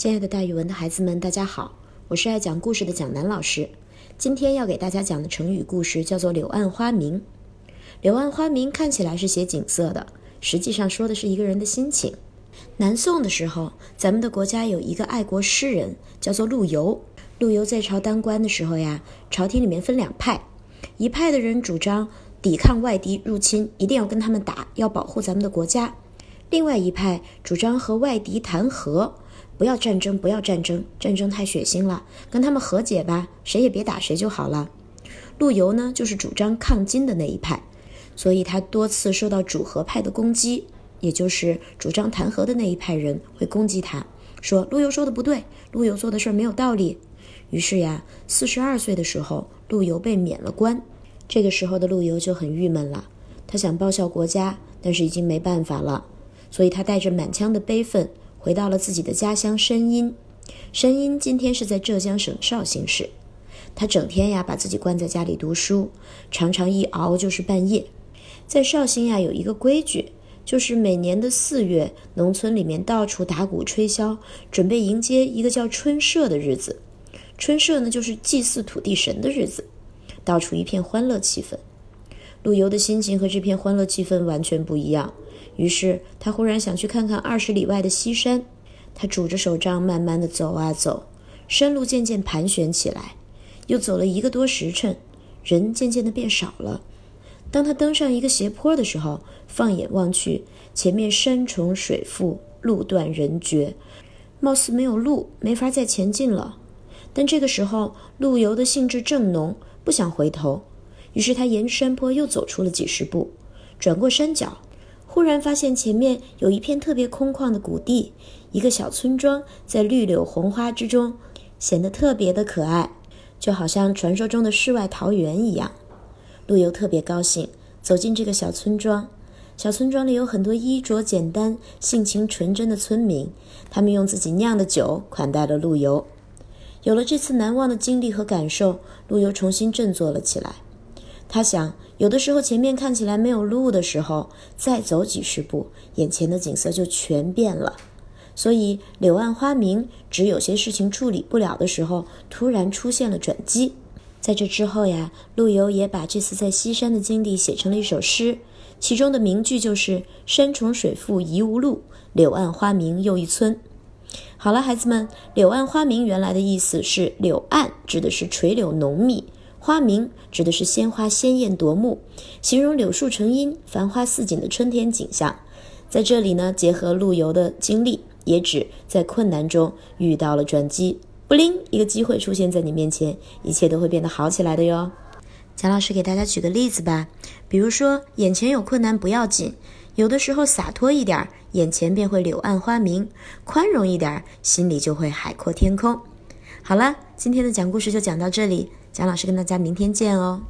亲爱的大语文的孩子们，大家好，我是爱讲故事的蒋楠老师。今天要给大家讲的成语故事叫做“柳暗花明”。柳暗花明看起来是写景色的，实际上说的是一个人的心情。南宋的时候，咱们的国家有一个爱国诗人，叫做陆游。陆游在朝当官的时候呀，朝廷里面分两派，一派的人主张抵抗外敌入侵，一定要跟他们打，要保护咱们的国家；另外一派主张和外敌谈和。不要战争，不要战争，战争太血腥了，跟他们和解吧，谁也别打谁就好了。陆游呢，就是主张抗金的那一派，所以他多次受到主和派的攻击，也就是主张谈和的那一派人会攻击他，说陆游说的不对，陆游做的事儿没有道理。于是呀，四十二岁的时候，陆游被免了官。这个时候的陆游就很郁闷了，他想报效国家，但是已经没办法了，所以他带着满腔的悲愤。回到了自己的家乡申阴，申阴今天是在浙江省绍兴市。他整天呀把自己关在家里读书，常常一熬就是半夜。在绍兴呀有一个规矩，就是每年的四月，农村里面到处打鼓吹箫，准备迎接一个叫春社的日子。春社呢就是祭祀土地神的日子，到处一片欢乐气氛。陆游的心情和这片欢乐气氛完全不一样。于是他忽然想去看看二十里外的西山，他拄着手杖慢慢的走啊走，山路渐渐盘旋起来，又走了一个多时辰，人渐渐的变少了。当他登上一个斜坡的时候，放眼望去，前面山重水复，路断人绝，貌似没有路，没法再前进了。但这个时候，陆游的兴致正浓，不想回头，于是他沿着山坡又走出了几十步，转过山脚。忽然发现前面有一片特别空旷的谷地，一个小村庄在绿柳红花之中，显得特别的可爱，就好像传说中的世外桃源一样。陆游特别高兴，走进这个小村庄。小村庄里有很多衣着简单、性情纯真的村民，他们用自己酿的酒款待了陆游。有了这次难忘的经历和感受，陆游重新振作了起来。他想，有的时候前面看起来没有路的时候，再走几十步，眼前的景色就全变了。所以柳暗花明，指有些事情处理不了的时候，突然出现了转机。在这之后呀，陆游也把这次在西山的经历写成了一首诗，其中的名句就是“山重水复疑无路，柳暗花明又一村”。好了，孩子们，柳暗花明原来的意思是柳暗指的是垂柳浓密。花明指的是鲜花鲜艳夺目，形容柳树成荫、繁花似锦的春天景象。在这里呢，结合陆游的经历，也指在困难中遇到了转机，不灵，一个机会出现在你面前，一切都会变得好起来的哟。蒋老师给大家举个例子吧，比如说眼前有困难不要紧，有的时候洒脱一点，眼前便会柳暗花明；宽容一点，心里就会海阔天空。好了，今天的讲故事就讲到这里。蒋老师跟大家明天见哦。